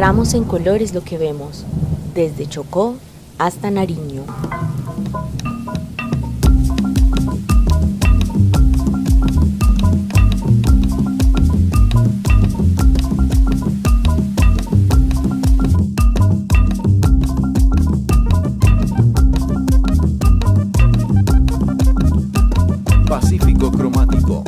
Narramos en colores lo que vemos, desde Chocó hasta Nariño. Pacífico Cromático.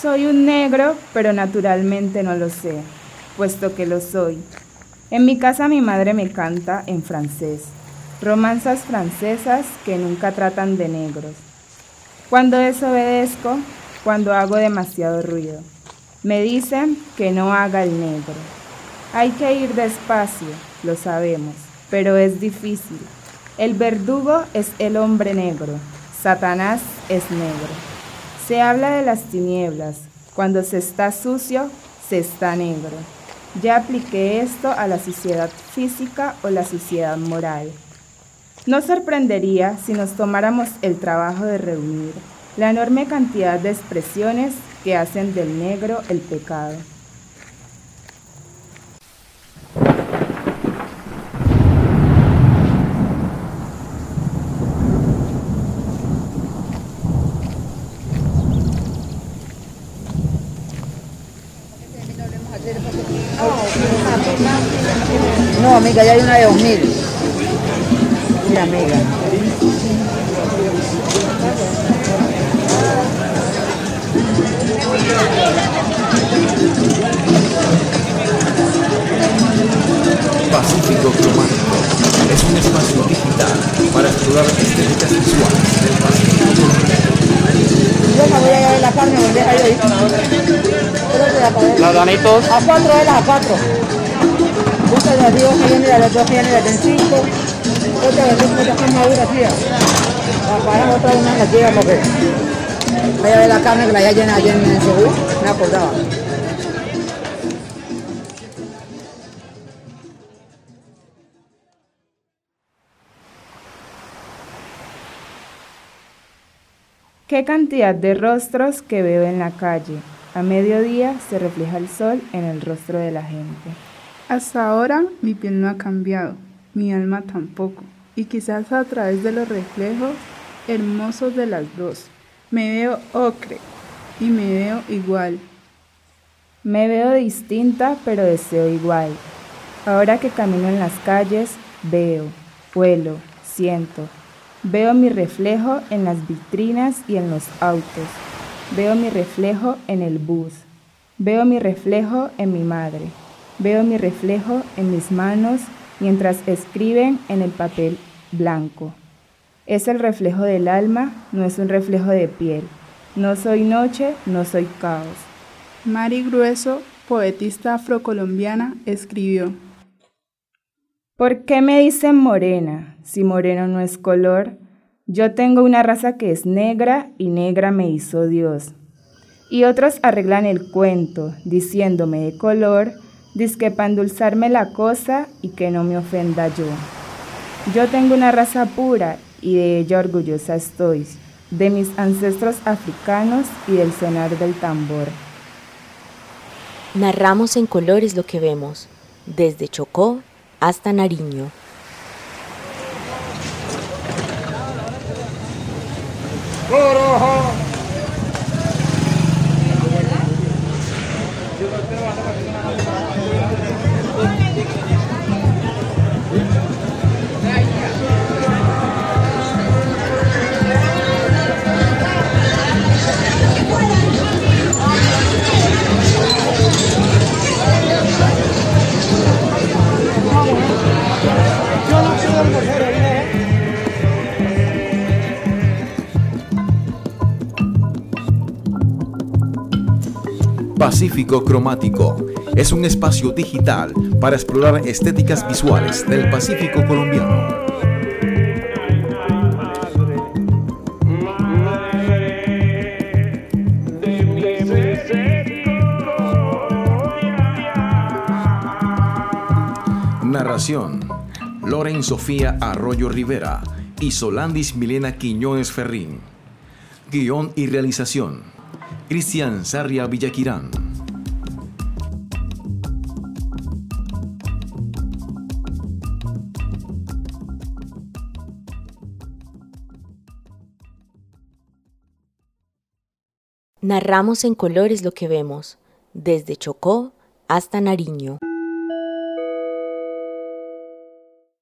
Soy un negro, pero naturalmente no lo sé, puesto que lo soy. En mi casa mi madre me canta en francés, romanzas francesas que nunca tratan de negros. Cuando desobedezco, cuando hago demasiado ruido, me dicen que no haga el negro. Hay que ir despacio, lo sabemos, pero es difícil. El verdugo es el hombre negro, Satanás es negro. Se habla de las tinieblas. Cuando se está sucio, se está negro. Ya apliqué esto a la sociedad física o la sociedad moral. No sorprendería si nos tomáramos el trabajo de reunir la enorme cantidad de expresiones que hacen del negro el pecado. No, amiga, ya hay una de 2000. Mira, amiga. Pacífico Cromático es un espacio digital para explorar estéticas visuales del Pacífico. Yo me voy a llevar la carne, me deja yo que la donitos, A cuatro de las a cuatro. Otra de cinco. Otra de está madura, tía. La otra una la tía porque voy a ver la carne que la ya llena ayer en el seguro. Me acordaba. Qué cantidad de rostros que veo en la calle. A mediodía se refleja el sol en el rostro de la gente. Hasta ahora mi piel no ha cambiado, mi alma tampoco, y quizás a través de los reflejos hermosos de las dos, me veo ocre y me veo igual. Me veo distinta, pero deseo igual. Ahora que camino en las calles, veo, huelo, siento. Veo mi reflejo en las vitrinas y en los autos. Veo mi reflejo en el bus. Veo mi reflejo en mi madre. Veo mi reflejo en mis manos mientras escriben en el papel blanco. Es el reflejo del alma, no es un reflejo de piel. No soy noche, no soy caos. Mari Grueso, poetista afrocolombiana, escribió. ¿Por qué me dicen morena si moreno no es color? Yo tengo una raza que es negra y negra me hizo Dios. Y otros arreglan el cuento diciéndome de color, dizque para endulzarme la cosa y que no me ofenda yo. Yo tengo una raza pura y de ella orgullosa estoy, de mis ancestros africanos y del sonar del tambor. Narramos en colores lo que vemos, desde Chocó hasta Nariño. Pacífico Cromático es un espacio digital para explorar estéticas visuales del Pacífico colombiano. Narración. Loren Sofía Arroyo Rivera y Solandis Milena Quiñones Ferrín. Guión y realización. Cristian Sarria Villaquirán. Narramos en colores lo que vemos, desde Chocó hasta Nariño.